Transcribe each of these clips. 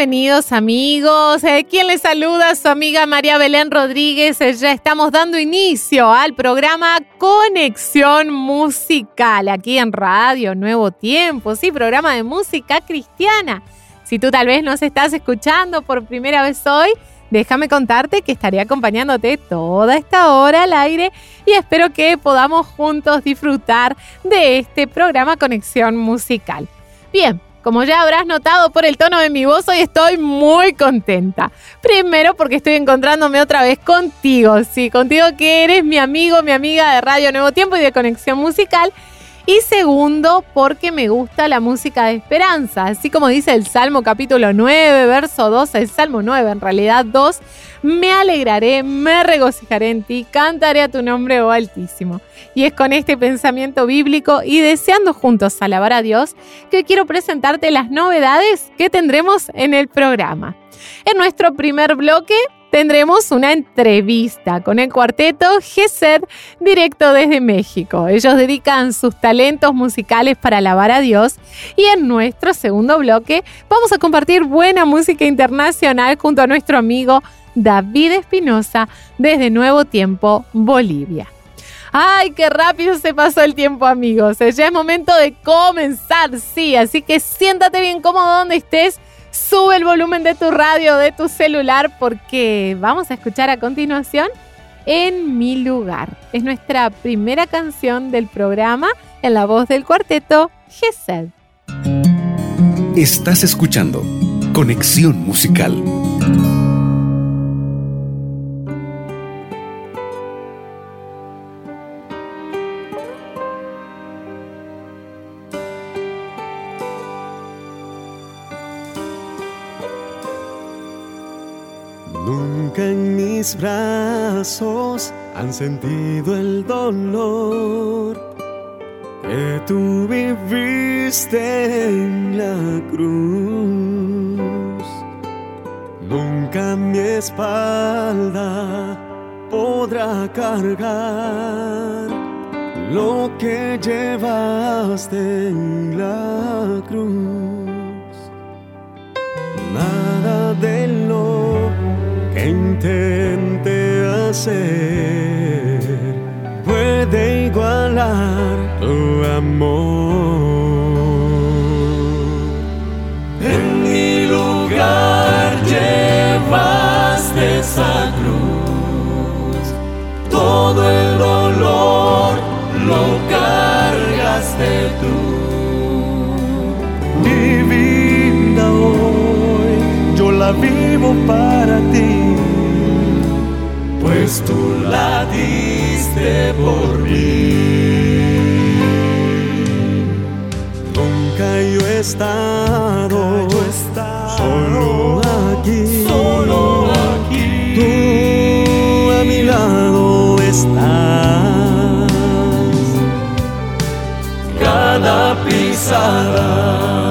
Bienvenidos amigos. Eh, ¿Quién les saluda? Su amiga María Belén Rodríguez. Eh, ya estamos dando inicio al programa Conexión Musical aquí en Radio Nuevo Tiempo. Sí, programa de música cristiana. Si tú tal vez nos estás escuchando por primera vez hoy, déjame contarte que estaré acompañándote toda esta hora al aire y espero que podamos juntos disfrutar de este programa Conexión Musical. Bien, como ya habrás notado por el tono de mi voz, hoy estoy muy contenta. Primero porque estoy encontrándome otra vez contigo, sí, contigo que eres mi amigo, mi amiga de Radio Nuevo Tiempo y de Conexión Musical. Y segundo, porque me gusta la música de esperanza. Así como dice el Salmo capítulo 9, verso 2, el Salmo 9, en realidad 2, me alegraré, me regocijaré en ti, cantaré a tu nombre, oh Altísimo. Y es con este pensamiento bíblico y deseando juntos alabar a Dios que quiero presentarte las novedades que tendremos en el programa. En nuestro primer bloque tendremos una entrevista con el cuarteto GESED directo desde México. Ellos dedican sus talentos musicales para alabar a Dios y en nuestro segundo bloque vamos a compartir buena música internacional junto a nuestro amigo David Espinosa desde Nuevo Tiempo, Bolivia. ¡Ay, qué rápido se pasó el tiempo, amigos! Ya es momento de comenzar, sí, así que siéntate bien cómodo donde estés Sube el volumen de tu radio, de tu celular, porque vamos a escuchar a continuación En mi lugar. Es nuestra primera canción del programa en la voz del cuarteto Gesed. Estás escuchando Conexión Musical. Mis brazos han sentido el dolor que tú viviste en la cruz. Nunca mi espalda podrá cargar lo que llevaste en la cruz. Nada de lo que intente hacer puede igualar tu amor. En mi lugar llevaste esa cruz, todo el dolor lo cargaste tú. Vivo para ti pues tú la diste por mí. Nunca yo he estado, solo aquí, solo aquí. Tú a mi lado estás. Cada pisada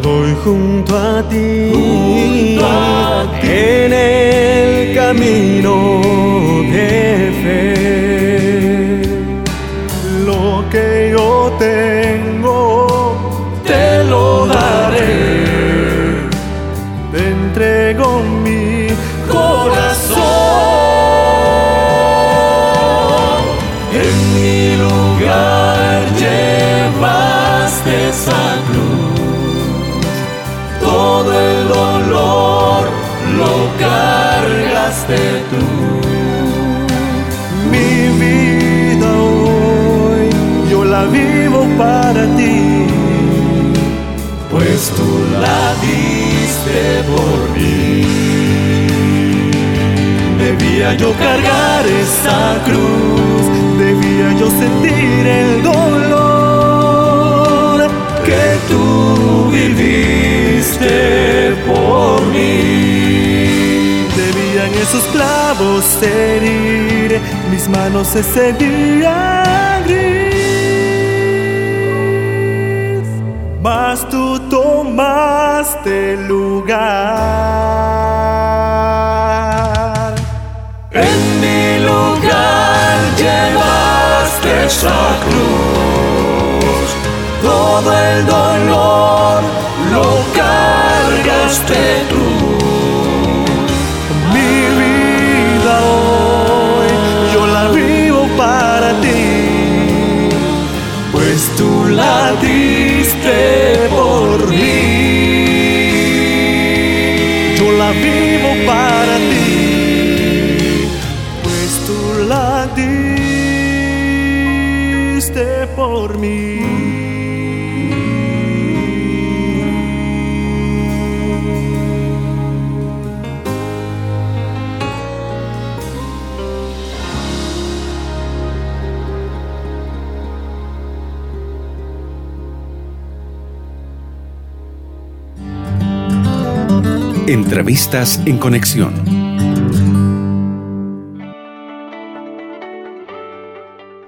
doy junto a ti, junto a ti. en el camino de fe. Lo que yo tengo, cargaste tú. Mi vida hoy yo la vivo para ti, pues tú la diste por mí. Debía yo cargar esa cruz, debía yo sentir el dolor que tú viviste por mí sus clavos heriré, mis manos se ceñirán gris. Mas tú tomaste lugar. En mi lugar llevaste esa cruz, todo el dolor lo cargaste tú. La diste por mí. Yo la vivo para Entrevistas en conexión.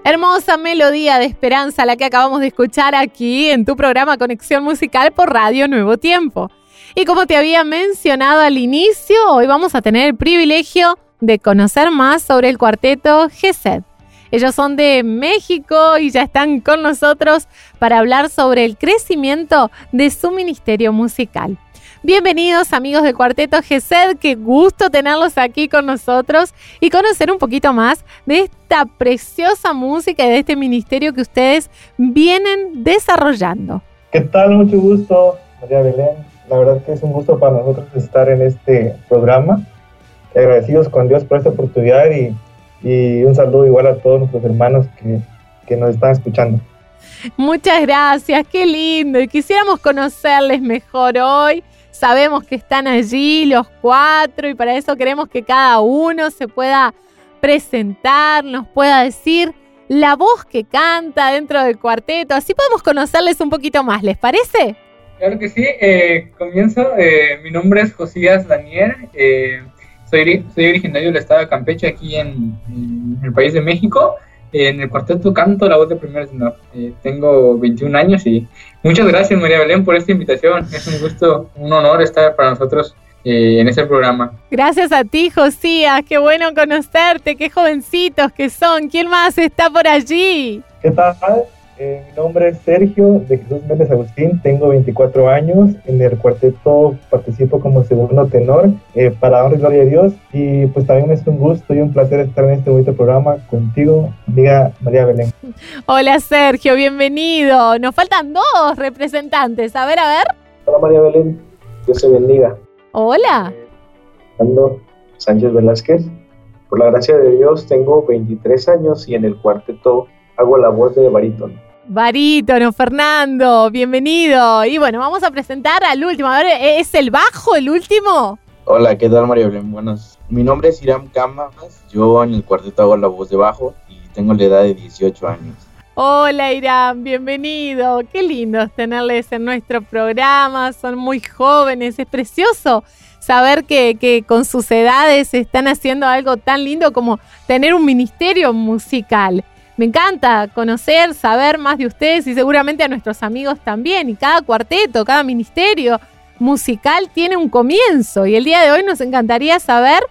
Hermosa melodía de esperanza la que acabamos de escuchar aquí en tu programa Conexión Musical por Radio Nuevo Tiempo. Y como te había mencionado al inicio, hoy vamos a tener el privilegio de conocer más sobre el cuarteto GESED. Ellos son de México y ya están con nosotros para hablar sobre el crecimiento de su ministerio musical. Bienvenidos amigos del Cuarteto GESED, qué gusto tenerlos aquí con nosotros y conocer un poquito más de esta preciosa música y de este ministerio que ustedes vienen desarrollando. ¿Qué tal? Mucho gusto, María Belén. La verdad que es un gusto para nosotros estar en este programa. Agradecidos con Dios por esta oportunidad y, y un saludo igual a todos nuestros hermanos que, que nos están escuchando. Muchas gracias, qué lindo. Y quisiéramos conocerles mejor hoy. Sabemos que están allí los cuatro y para eso queremos que cada uno se pueda presentar, nos pueda decir la voz que canta dentro del cuarteto. Así podemos conocerles un poquito más, ¿les parece? Claro que sí, eh, comienzo. Eh, mi nombre es Josías Daniel. Eh, soy, soy originario del estado de Campeche, aquí en, en el país de México. En el cuarteto canto la voz de primer tenor. tengo 21 años y muchas gracias María Belén por esta invitación. Es un gusto, un honor estar para nosotros en este programa. Gracias a ti, Josías. Qué bueno conocerte. Qué jovencitos que son. ¿Quién más está por allí? ¿Qué tal? Eh, mi nombre es Sergio de Jesús Méndez Agustín, tengo 24 años, en el cuarteto participo como segundo tenor, eh, para honra y gloria de Dios, y pues también es un gusto y un placer estar en este bonito programa contigo, amiga María Belén. Hola Sergio, bienvenido. Nos faltan dos representantes, a ver, a ver. Hola María Belén, Dios te bendiga. Hola. Fernando Sánchez Velázquez, por la gracia de Dios tengo 23 años y en el cuarteto hago la voz de barítono. Barítono, Fernando, bienvenido. Y bueno, vamos a presentar al último. A ver, ¿es el bajo el último? Hola, ¿qué tal María Belén? Buenos. Mi nombre es Iram Camas, yo en el cuarteto hago la voz de bajo y tengo la edad de 18 años. Hola Irán, bienvenido. Qué lindo tenerles en nuestro programa, son muy jóvenes, es precioso saber que, que, con sus edades están haciendo algo tan lindo como tener un ministerio musical. Me encanta conocer, saber más de ustedes y seguramente a nuestros amigos también. Y cada cuarteto, cada ministerio musical tiene un comienzo. Y el día de hoy nos encantaría saber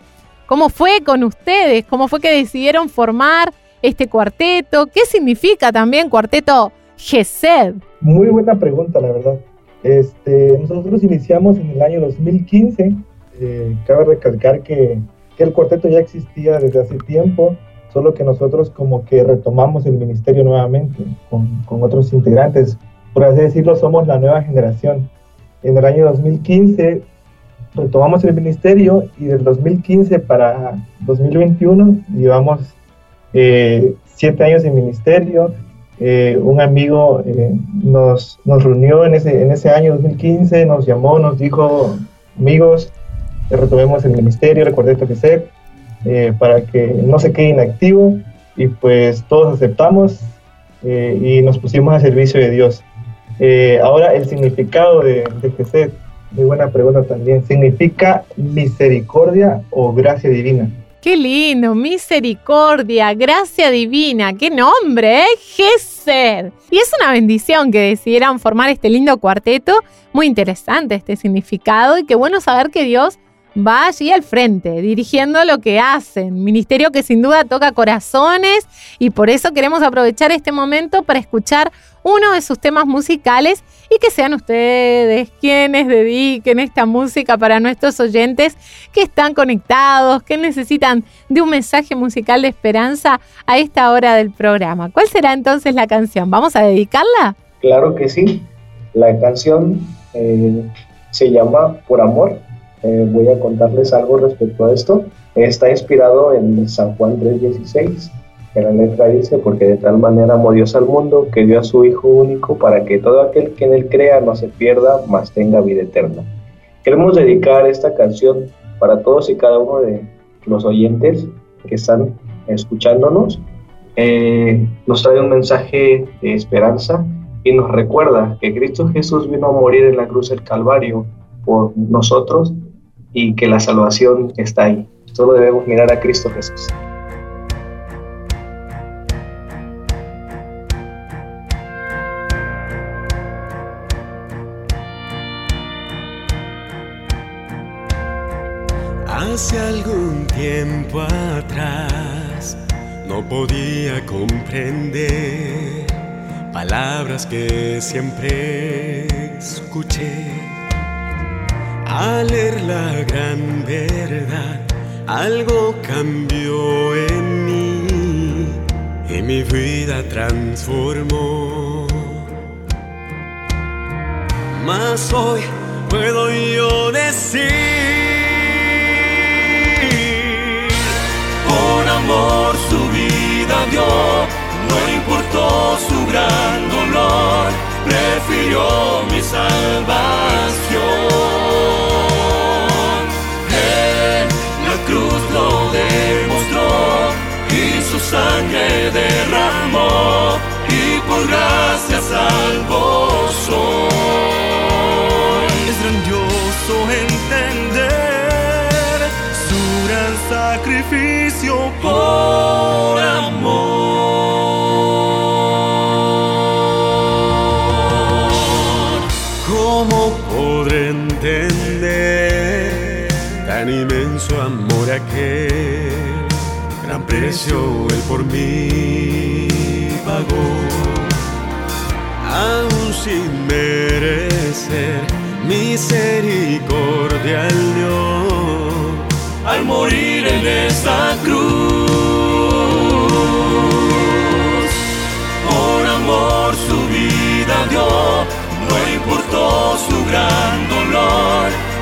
cómo fue con ustedes, cómo fue que decidieron formar este cuarteto, qué significa también cuarteto GESED. Muy buena pregunta, la verdad. Este, nosotros iniciamos en el año 2015. Eh, cabe recalcar que, que el cuarteto ya existía desde hace tiempo solo que nosotros como que retomamos el ministerio nuevamente con, con, otros integrantes. Por así decirlo, somos la nueva generación. En el año 2015 retomamos el ministerio y del 2015 para 2021 llevamos eh, siete años en ministerio. Eh, un amigo eh, nos, nos reunió en ese, en ese año 2015, nos llamó, nos dijo, amigos, retomemos el ministerio, el cuarteto que sé eh, para que no se quede inactivo y pues todos aceptamos eh, y nos pusimos a servicio de Dios. Eh, ahora el significado de, de Jesús, muy buena pregunta también, significa misericordia o gracia divina. Qué lindo, misericordia, gracia divina, qué nombre, ¿eh? Gesed. Y es una bendición que decidieran formar este lindo cuarteto, muy interesante este significado y qué bueno saber que Dios va allí al frente, dirigiendo lo que hacen. Ministerio que sin duda toca corazones y por eso queremos aprovechar este momento para escuchar uno de sus temas musicales y que sean ustedes quienes dediquen esta música para nuestros oyentes que están conectados, que necesitan de un mensaje musical de esperanza a esta hora del programa. ¿Cuál será entonces la canción? ¿Vamos a dedicarla? Claro que sí. La canción eh, se llama Por Amor eh, voy a contarles algo respecto a esto. Está inspirado en San Juan 3:16, que la letra dice, porque de tal manera amó Dios al mundo que dio a su Hijo único para que todo aquel que en él crea no se pierda, mas tenga vida eterna. Queremos dedicar esta canción para todos y cada uno de los oyentes que están escuchándonos. Eh, nos trae un mensaje de esperanza y nos recuerda que Cristo Jesús vino a morir en la cruz del Calvario por nosotros y que la salvación está ahí. Solo debemos mirar a Cristo Jesús. Hace algún tiempo atrás no podía comprender palabras que siempre escuché al leer la gran verdad, algo cambió en mí y mi vida transformó. Mas hoy puedo yo decir, por amor su vida dio, no importó su gran dolor, prefirió mi salvación. sangre derramó y por gracia salvó. Es grandioso entender su gran sacrificio por amor aquel? precio él por mí pagó, aún sin merecer misericordia al Dios al morir en esa cruz.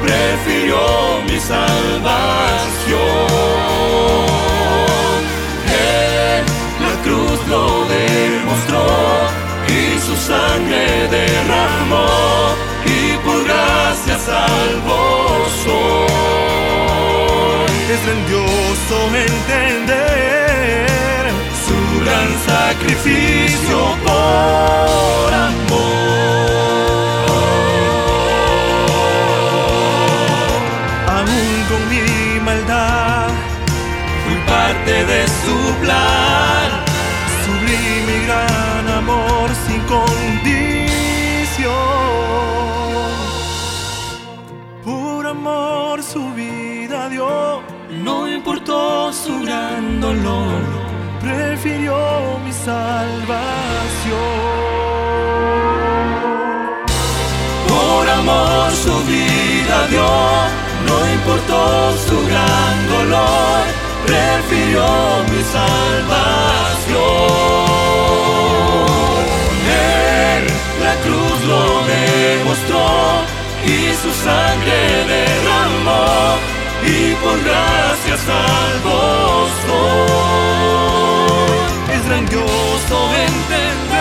Prefirió mi salvación cruz lo demostró y su sangre derramó y por gracia salvó soy. Es grandioso entender su gran sacrificio por amor. Parte de su plan mi gran amor sin condición. Por amor su vida dio, no importó su gran dolor, prefirió mi salvación. Por amor su vida dio, no importó su gran dolor, prefirió mi salvación. la cruz lo demostró y su sangre derramó y por gracia salvó Es grandioso entender.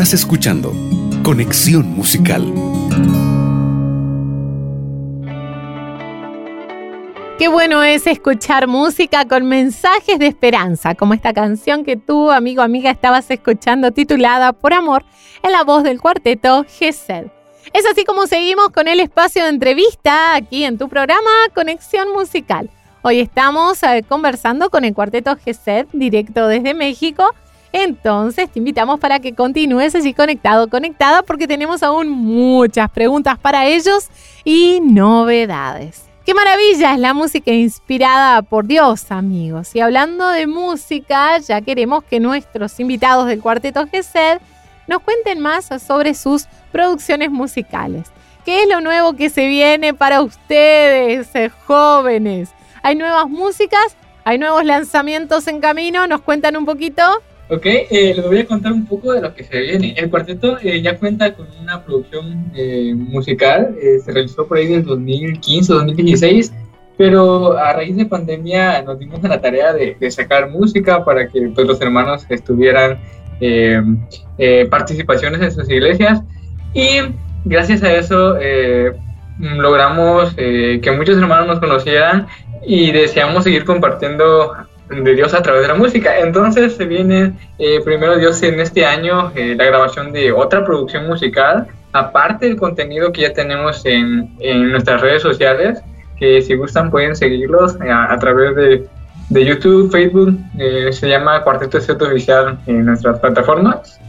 Estás escuchando Conexión Musical. Qué bueno es escuchar música con mensajes de esperanza, como esta canción que tú, amigo, amiga, estabas escuchando titulada Por Amor, en la voz del cuarteto GESED. Es así como seguimos con el espacio de entrevista aquí en tu programa Conexión Musical. Hoy estamos eh, conversando con el cuarteto GESED directo desde México. Entonces te invitamos para que continúes allí conectado, conectada, porque tenemos aún muchas preguntas para ellos y novedades. Qué maravilla es la música inspirada por Dios, amigos. Y hablando de música, ya queremos que nuestros invitados del cuarteto GESED nos cuenten más sobre sus producciones musicales. ¿Qué es lo nuevo que se viene para ustedes, eh, jóvenes? ¿Hay nuevas músicas? ¿Hay nuevos lanzamientos en camino? ¿Nos cuentan un poquito? Ok, eh, les voy a contar un poco de lo que se viene. El cuarteto eh, ya cuenta con una producción eh, musical, eh, se realizó por ahí del 2015-2016, pero a raíz de pandemia nos dimos a la tarea de, de sacar música para que pues, los hermanos estuvieran participaciones en sus iglesias y gracias a eso logramos que muchos hermanos nos conocieran y deseamos seguir compartiendo de Dios a través de la música. Entonces se viene eh, primero Dios en este año eh, la grabación de otra producción musical, aparte del contenido que ya tenemos en, en nuestras redes sociales, que si gustan pueden seguirlos eh, a, través de, de, YouTube, Facebook, se llama Cuarteto Set Oficial en nuestras plataformas.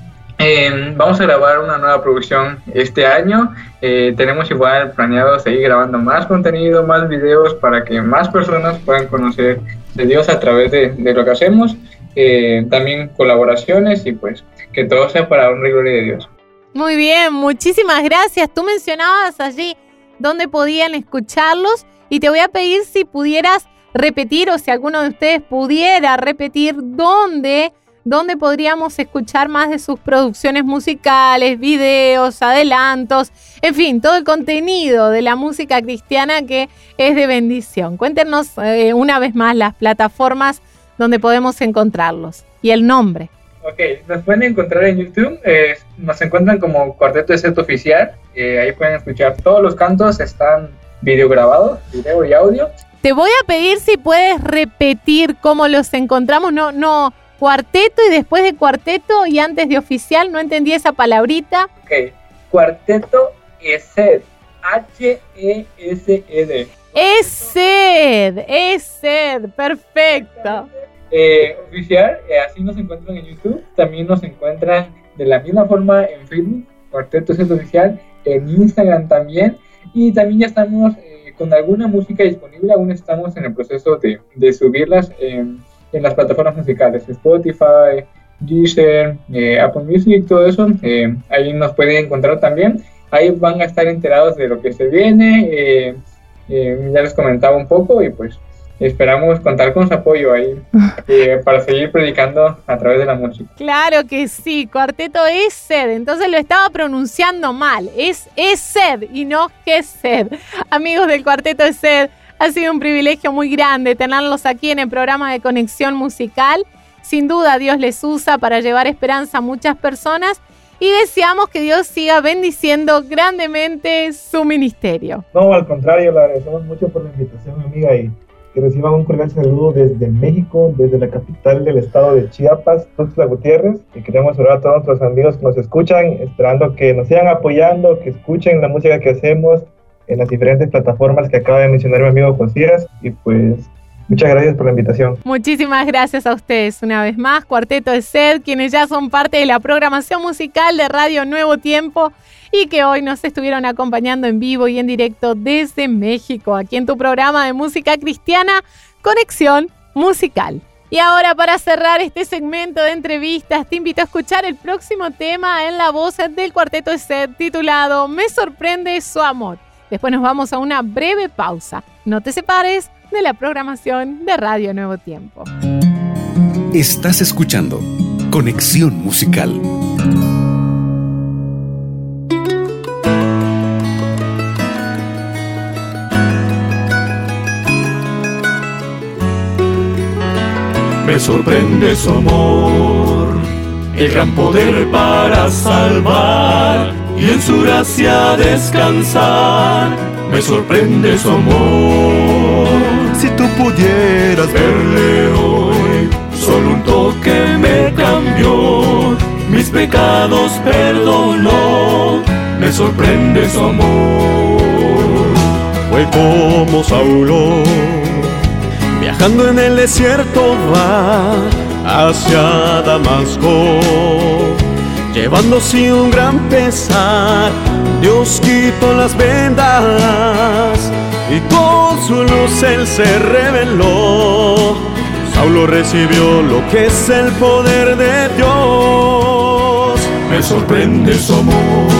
Vamos a grabar una nueva producción este año. tenemos igual planeado seguir grabando más contenido, más videos para que más personas puedan conocer de Dios a través de, de lo que hacemos, eh, también colaboraciones y pues que todo sea para un gloria de Dios. Muy bien, muchísimas gracias. Tú mencionabas allí dónde podían escucharlos y te voy a pedir si pudieras repetir o si alguno de ustedes pudiera repetir dónde donde podríamos escuchar más de sus producciones musicales, videos, adelantos, en fin, todo el contenido de la música cristiana que es de bendición. Cuéntenos eh, una vez más las plataformas donde podemos encontrarlos y el nombre. Ok, nos pueden encontrar en YouTube, eh, nos encuentran como Cuarteto de Set Oficial, eh, ahí pueden escuchar todos los cantos, están videograbados, video y audio. Te voy a pedir si puedes repetir cómo los encontramos, no, no, cuarteto y después de cuarteto y antes de oficial, no entendí esa palabrita. Ok, cuarteto ESED, H-E-S-E-D. ESED, ESED, perfecto. Eh, oficial, eh, así nos encuentran en YouTube, también nos encuentran de la misma forma en Facebook, Cuarteto ESED Oficial, en Instagram también, y también ya estamos eh, con alguna música disponible, aún estamos en el proceso de, de subirlas en en las plataformas musicales, Spotify, Deezer, eh, Apple Music, todo eso, eh, ahí nos pueden encontrar también. Ahí van a estar enterados de lo que se viene. Eh, ya les comentaba un poco y pues esperamos contar con su apoyo ahí para seguir predicando a través de la música. Claro que sí, Cuarteto es sed, entonces lo estaba pronunciando mal, es sed y no sed. Amigos del Cuarteto es sed, ha sido un privilegio muy grande tenerlos aquí en el programa de Conexión Musical. Sin duda Dios les usa para llevar esperanza a muchas personas y deseamos que Dios siga bendiciendo grandemente su ministerio. No, al contrario, le agradecemos mucho por la invitación, amiga, y que reciban un cordial saludo desde México, desde la capital del estado de Chiapas, Tuxtla Gutiérrez. Y queremos orar a todos nuestros amigos que nos escuchan, esperando que nos sigan apoyando, que escuchen la música que hacemos en las diferentes plataformas que acaba de mencionar mi amigo Josías. Y pues Muchas gracias por la invitación. Muchísimas gracias a ustedes una vez más, Cuarteto de Sed, quienes ya son parte de la programación musical de Radio Nuevo Tiempo y que hoy nos estuvieron acompañando en vivo y en directo desde México, aquí en tu programa de música cristiana, Conexión Musical. Y ahora para cerrar este segmento de entrevistas, te invito a escuchar el próximo tema en la voz del Cuarteto de Sed titulado Me sorprende su amor. Después nos vamos a una breve pausa. No te separes de la programación de Radio Nuevo Tiempo. Estás escuchando Conexión Musical. Me sorprende su amor el gran poder para salvar y en su gracia descansar. Me sorprende su amor. Si tú pudieras verle hoy, solo un toque me cambió, mis pecados perdonó. Me sorprende su amor. Fue como Saulo, viajando en el desierto va hacia Damasco llevándose un gran pesar. Dios quitó las vendas y con su luz él se reveló. Saulo recibió lo que es el poder de Dios. Me sorprende su amor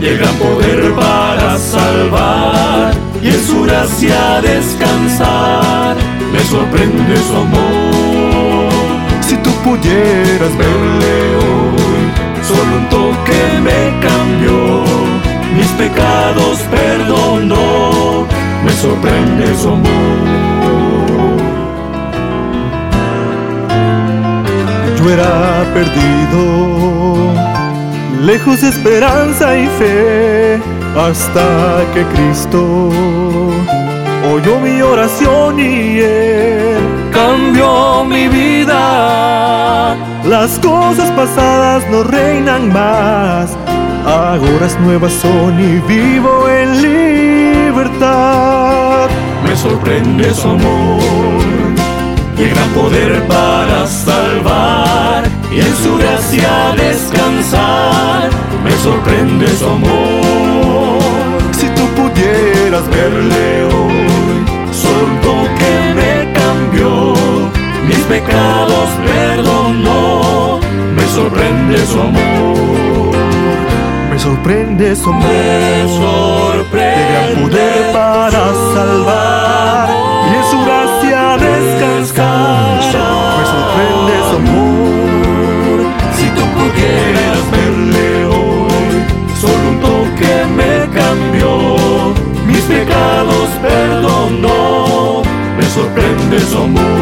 y el poder para salvar y en su gracia descansar. Me sorprende su amor. Si tú pudieras verle hoy, solo un toque me cambió, mis pecados perdonó, me sorprende su amor. Yo era perdido, lejos de esperanza y fe, hasta que Cristo oyó mi oración y Él cambió mi vida. Las cosas pasadas no reinan más, ahora nuevas son y vivo en libertad. Me sorprende su amor y el gran poder para salvar y en su gracia descansar. Me sorprende su amor. Si tú pudieras verle hoy, solo un toque me cambió, mis pecados perdonó. Me sorprende su amor. Me sorprende su amor. Me sorprende de gran poder para salvar y en su gracia descansar. Me sorprende su amor. Si tú pudieras verle hoy, solo un toque me cambió, mis pecados perdonó. Me sorprende su amor.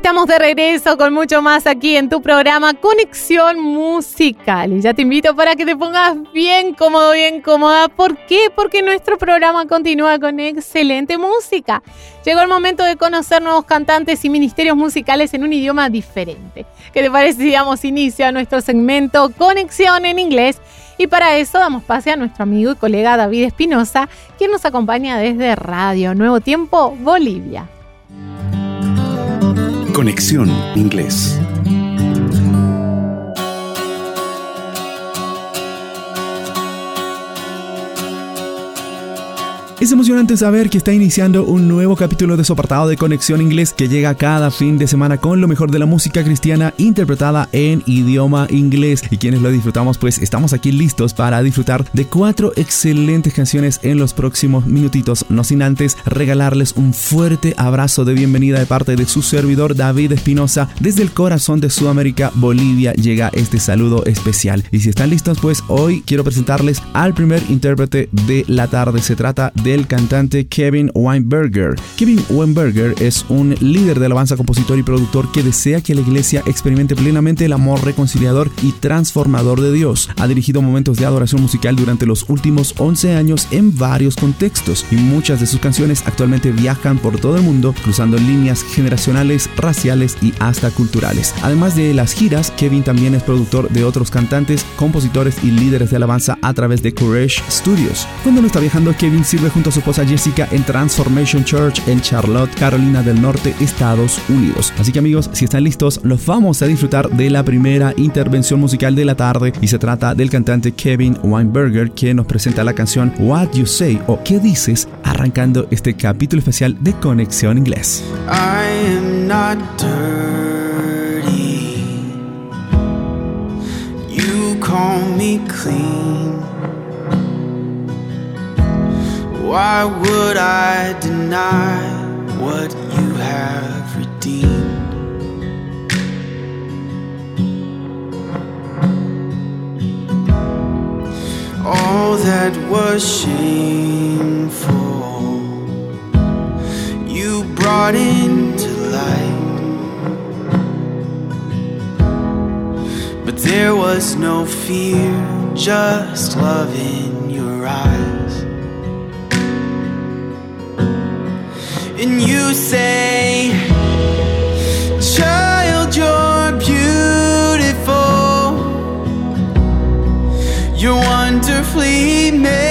Estamos de regreso con mucho más aquí en tu programa Conexión Musical. Y ya te invito para que te pongas bien cómodo, bien cómoda. ¿Por qué? Porque nuestro programa continúa con excelente música. Llegó el momento de conocer nuevos cantantes y ministerios musicales en un idioma diferente. ¿Qué te parece si damos inicio a nuestro segmento Conexión en inglés? Y para eso damos pase a nuestro amigo y colega David Espinosa, quien nos acompaña desde Radio Nuevo Tiempo, Bolivia. Conexión Inglés. Es emocionante saber que está iniciando un nuevo capítulo de su apartado de Conexión Inglés que llega cada fin de semana con lo mejor de la música cristiana interpretada en idioma inglés. Y quienes lo disfrutamos, pues estamos aquí listos para disfrutar de cuatro excelentes canciones en los próximos minutitos, no sin antes regalarles un fuerte abrazo de bienvenida de parte de su servidor David Espinosa. Desde el corazón de Sudamérica, Bolivia, llega este saludo especial. Y si están listos, pues hoy quiero presentarles al primer intérprete de la tarde. Se trata de del cantante Kevin Weinberger. Kevin Weinberger es un líder de alabanza, compositor y productor que desea que la iglesia experimente plenamente el amor reconciliador y transformador de Dios. Ha dirigido momentos de adoración musical durante los últimos 11 años en varios contextos y muchas de sus canciones actualmente viajan por todo el mundo cruzando líneas generacionales, raciales y hasta culturales. Además de las giras, Kevin también es productor de otros cantantes, compositores y líderes de alabanza a través de Courage Studios. Cuando no está viajando, Kevin sirve junto a su esposa Jessica en Transformation Church en Charlotte, Carolina del Norte, Estados Unidos. Así que amigos, si están listos, los vamos a disfrutar de la primera intervención musical de la tarde y se trata del cantante Kevin Weinberger que nos presenta la canción What You Say o ¿Qué dices? arrancando este capítulo especial de Conexión Inglés. You call me clean. Why would I deny what you have redeemed? All that was shameful, you brought into light. But there was no fear, just love in your eyes. And you say, Child, you're beautiful. You're wonderfully made.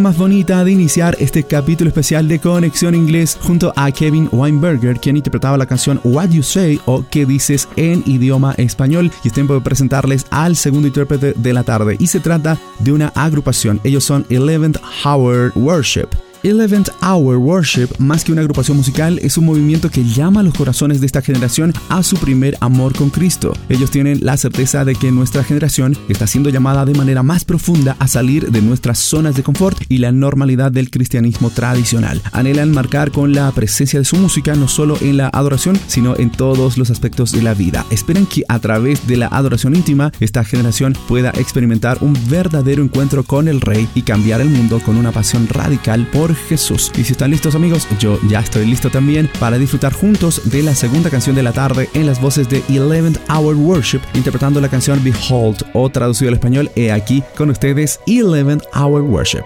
Más bonita de iniciar este capítulo especial de Conexión Inglés junto a Kevin Weinberger, quien interpretaba la canción What You Say o ¿Qué dices en idioma español. Y es tiempo de presentarles al segundo intérprete de la tarde. Y se trata de una agrupación. Ellos son Eleventh Hour Worship. Eleventh Hour Worship, más que una agrupación musical, es un movimiento que llama a los corazones de esta generación a su primer amor con Cristo. Ellos tienen la certeza de que nuestra generación está siendo llamada de manera más profunda a salir de nuestras zonas de confort y la normalidad del cristianismo tradicional. Anhelan marcar con la presencia de su música no solo en la adoración, sino en todos los aspectos de la vida. Esperan que a través de la adoración íntima, esta generación pueda experimentar un verdadero encuentro con el Rey y cambiar el mundo con una pasión radical por Jesús. Y si están listos amigos, yo ya estoy listo también para disfrutar juntos de la segunda canción de la tarde en las voces de Eleventh Hour Worship, interpretando la canción Behold o traducido al español, he aquí con ustedes Eleventh Hour Worship.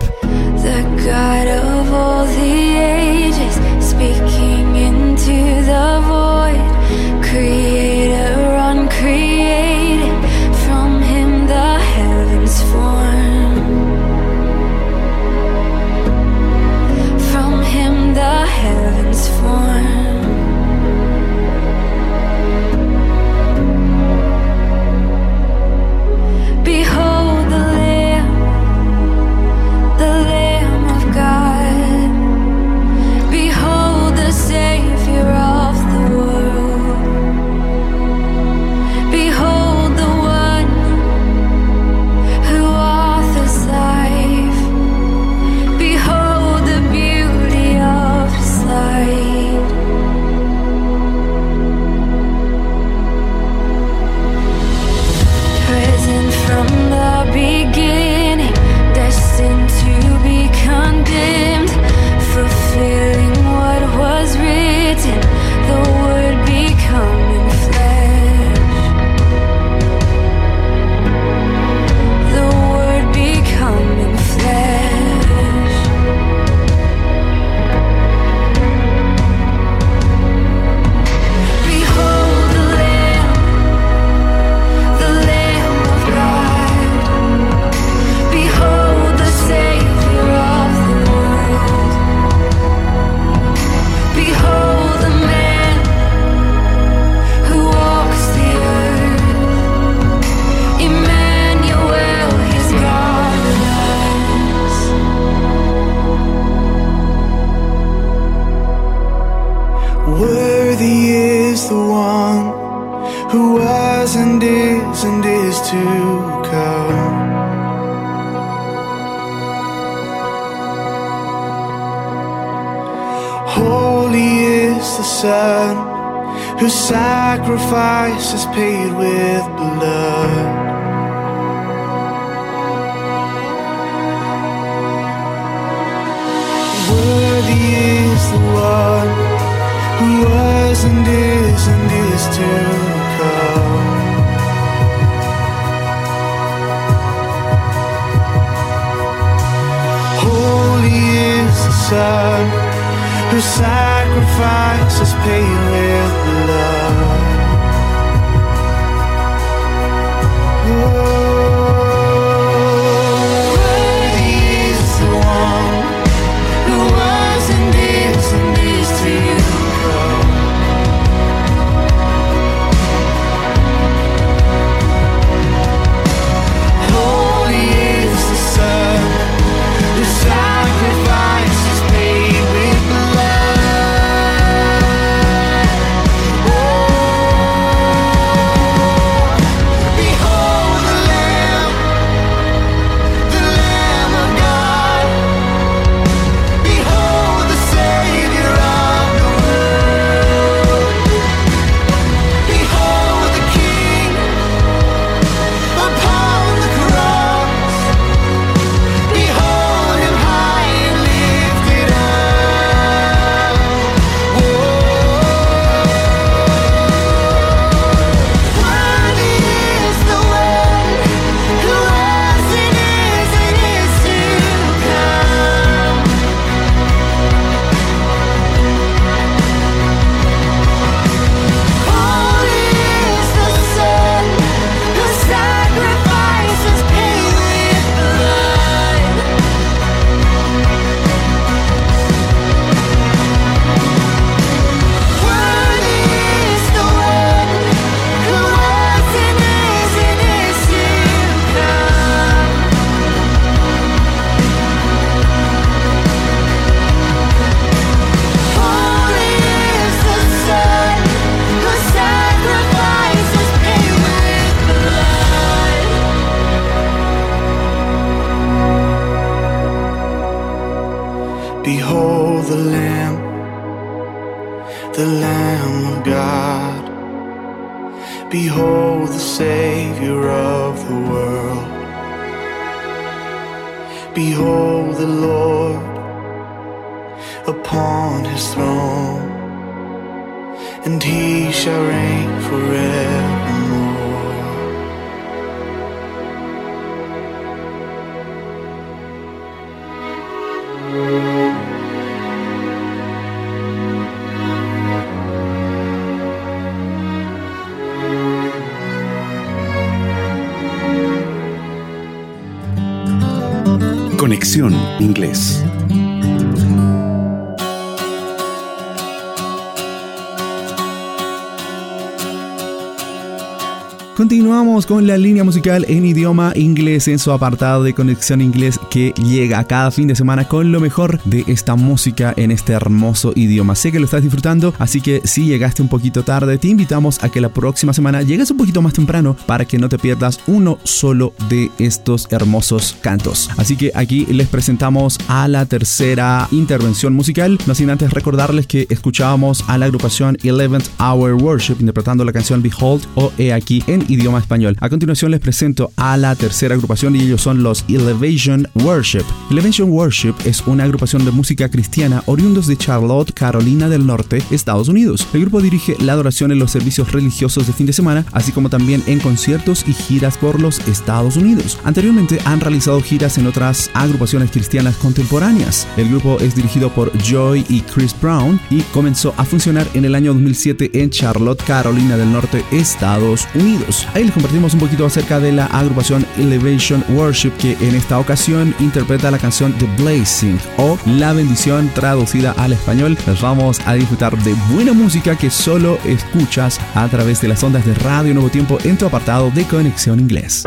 Con la línea musical en idioma inglés en su apartado de conexión inglés que llega cada fin de semana con lo mejor de esta música en este hermoso idioma. Sé que lo estás disfrutando, así que si llegaste un poquito tarde, te invitamos a que la próxima semana llegues un poquito más temprano para que no te pierdas uno solo de estos hermosos cantos. Así que aquí les presentamos a la tercera intervención musical, no sin antes recordarles que escuchábamos a la agrupación 11th Hour Worship interpretando la canción Behold o He aquí en idioma español. A continuación les presento a la tercera agrupación y ellos son los Elevation Worship. Elevation Worship es una agrupación de música cristiana oriundos de Charlotte, Carolina del Norte, Estados Unidos. El grupo dirige la adoración en los servicios religiosos de fin de semana, así como también en conciertos y giras por los Estados Unidos. Anteriormente han realizado giras en otras agrupaciones cristianas contemporáneas. El grupo es dirigido por Joy y Chris Brown y comenzó a funcionar en el año 2007 en Charlotte, Carolina del Norte, Estados Unidos. Ahí les compartimos un poquito acerca de la agrupación Elevation Worship que en esta ocasión interpreta la canción The Blessing o La bendición traducida al español. Les vamos a disfrutar de buena música que solo escuchas a través de las ondas de Radio Nuevo Tiempo en tu apartado de Conexión Inglés.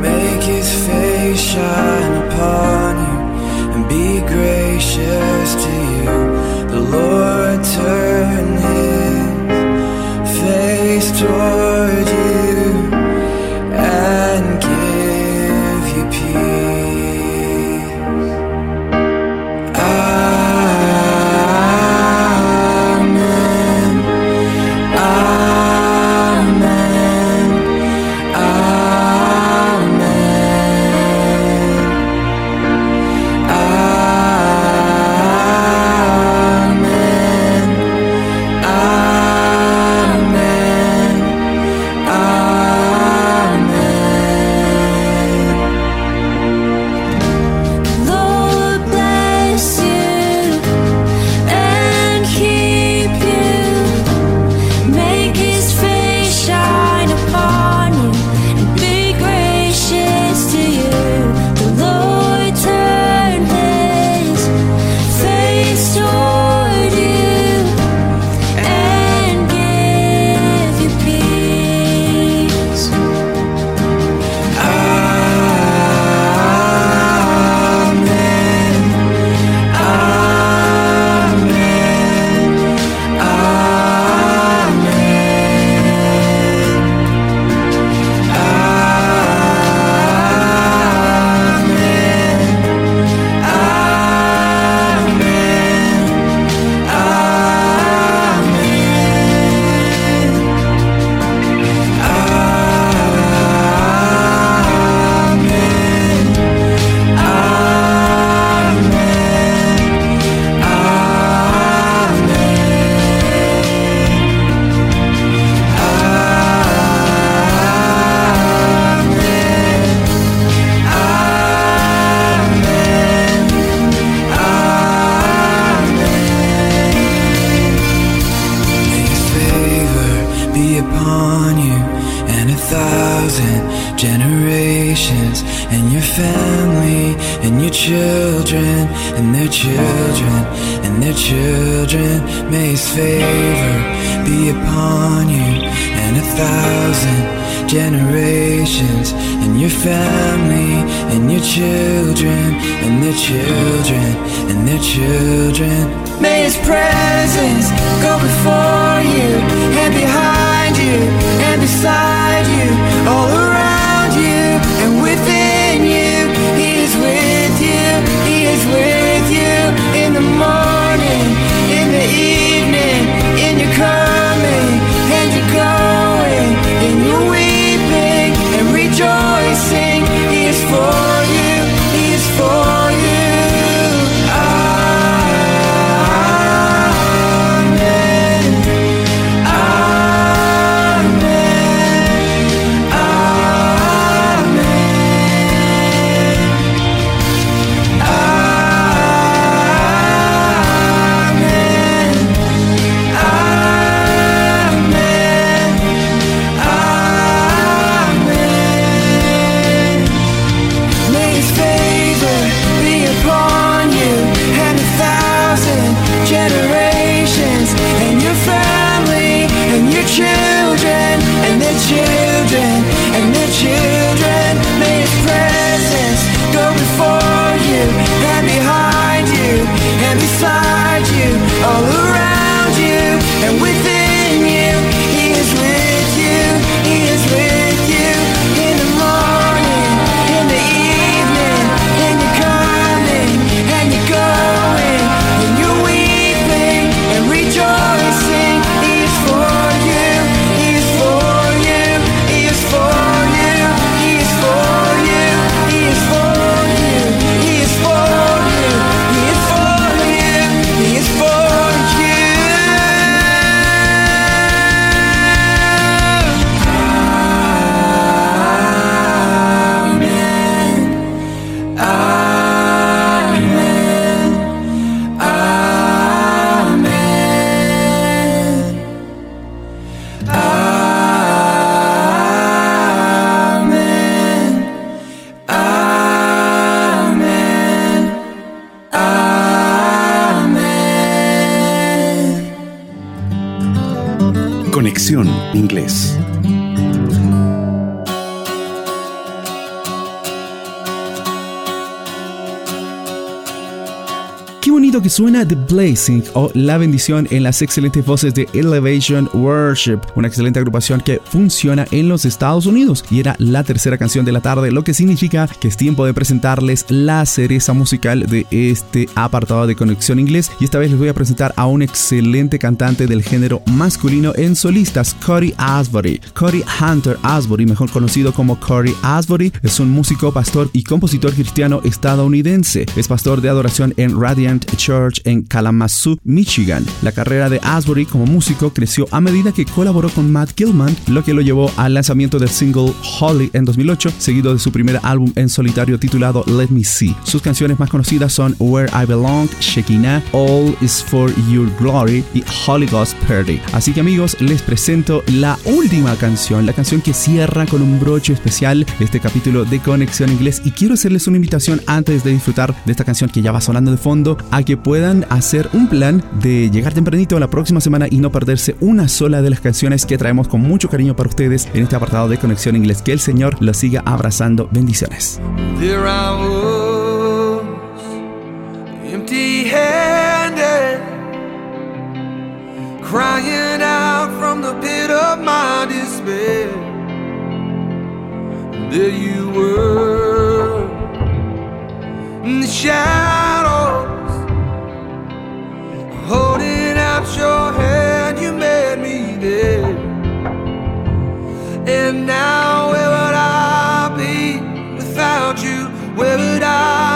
Make his face shine upon you and be gracious turn his face toward upon you and a thousand generations, and your family, and your children, and their children, and their children. May His favor be upon you and a thousand generations, and your family, and your children, and their children, and their children. May His presence go before you and behind you and beside you, all around you and within you. He is with you, He is with you in the morning, in the evening, in your coming and your going, in your weeping and rejoicing. He is for you. The Blazing o La Bendición en las excelentes voces de Elevation Worship, una excelente agrupación que funciona en los Estados Unidos y era la tercera canción de la tarde, lo que significa que es tiempo de presentarles la cereza musical de este apartado de Conexión Inglés y esta vez les voy a presentar a un excelente cantante del género masculino en solistas, Cody Asbury. Cody Hunter Asbury, mejor conocido como Cody Asbury, es un músico, pastor y compositor cristiano estadounidense. Es pastor de adoración en Radiant Church en Kalamazoo, Michigan. La carrera de Asbury como músico creció a medida que colaboró con Matt Gilman, lo que lo llevó al lanzamiento del single Holly en 2008, seguido de su primer álbum en solitario titulado Let Me See. Sus canciones más conocidas son Where I Belong, Shekinah, All Is For Your Glory y Holy Ghost Party. Así que amigos, les presento la última canción, la canción que cierra con un broche especial este capítulo de Conexión Inglés y quiero hacerles una invitación antes de disfrutar de esta canción que ya va sonando de fondo a que puedan hacer un plan de llegar tempranito la próxima semana y no perderse una sola de las canciones que traemos con mucho cariño para ustedes en este apartado de Conexión Inglés. Que el Señor los siga abrazando. Bendiciones. Crying out from the pit of my despair. There you were, in the shadows, holding out your hand, you made me there. And now where would I be without you? Where would I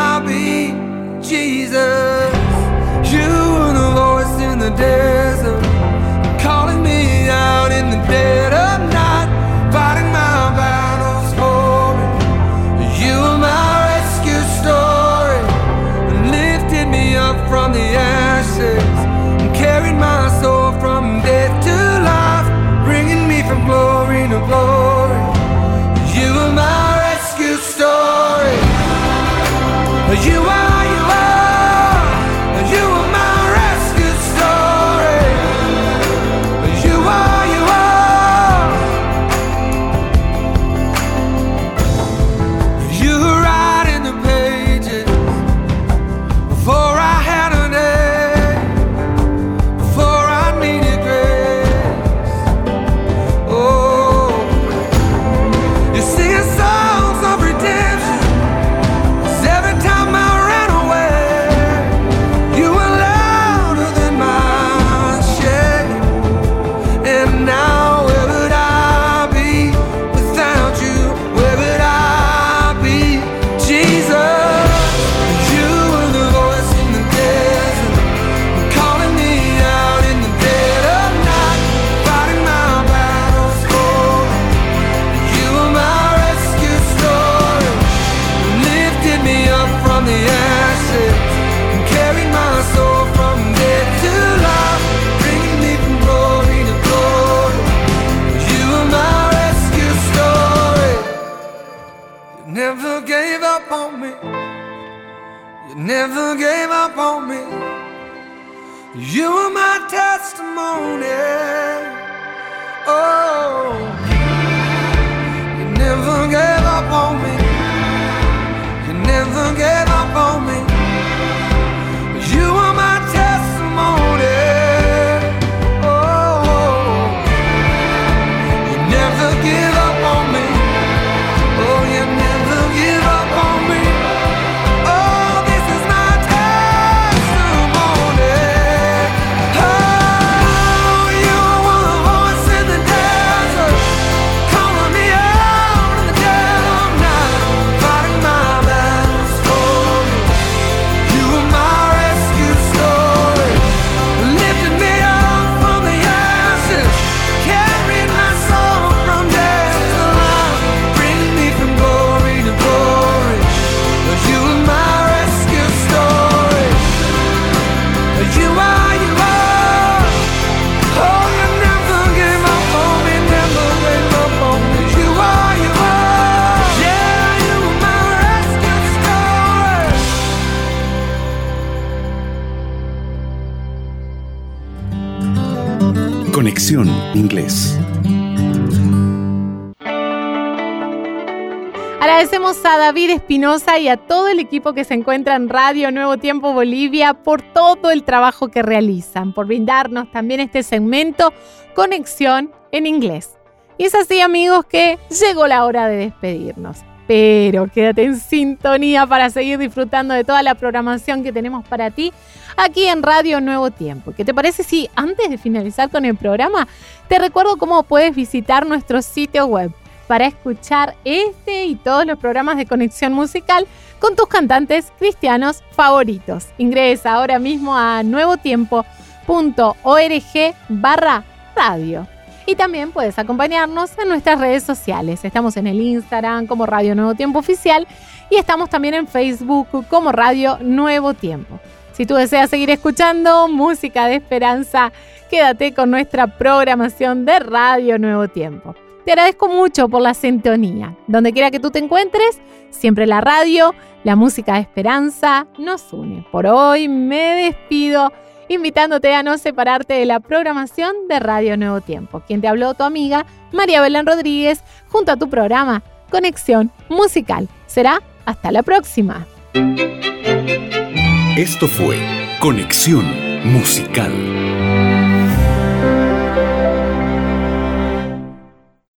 testimony. Conexión Inglés. Agradecemos a David Espinosa y a todo el equipo que se encuentra en Radio Nuevo Tiempo Bolivia por todo el trabajo que realizan, por brindarnos también este segmento Conexión en Inglés. Y es así amigos que llegó la hora de despedirnos. Pero quédate en sintonía para seguir disfrutando de toda la programación que tenemos para ti aquí en Radio Nuevo Tiempo. ¿Qué te parece si antes de finalizar con el programa te recuerdo cómo puedes visitar nuestro sitio web para escuchar este y todos los programas de conexión musical con tus cantantes cristianos favoritos? Ingresa ahora mismo a nuevotiempo.org barra radio. Y también puedes acompañarnos en nuestras redes sociales. Estamos en el Instagram como Radio Nuevo Tiempo Oficial y estamos también en Facebook como Radio Nuevo Tiempo. Si tú deseas seguir escuchando música de esperanza, quédate con nuestra programación de Radio Nuevo Tiempo. Te agradezco mucho por la sintonía. Donde quiera que tú te encuentres, siempre la radio, la música de esperanza nos une. Por hoy me despido invitándote a no separarte de la programación de Radio Nuevo Tiempo. Quien te habló tu amiga María Belén Rodríguez junto a tu programa Conexión Musical. Será hasta la próxima. Esto fue Conexión Musical.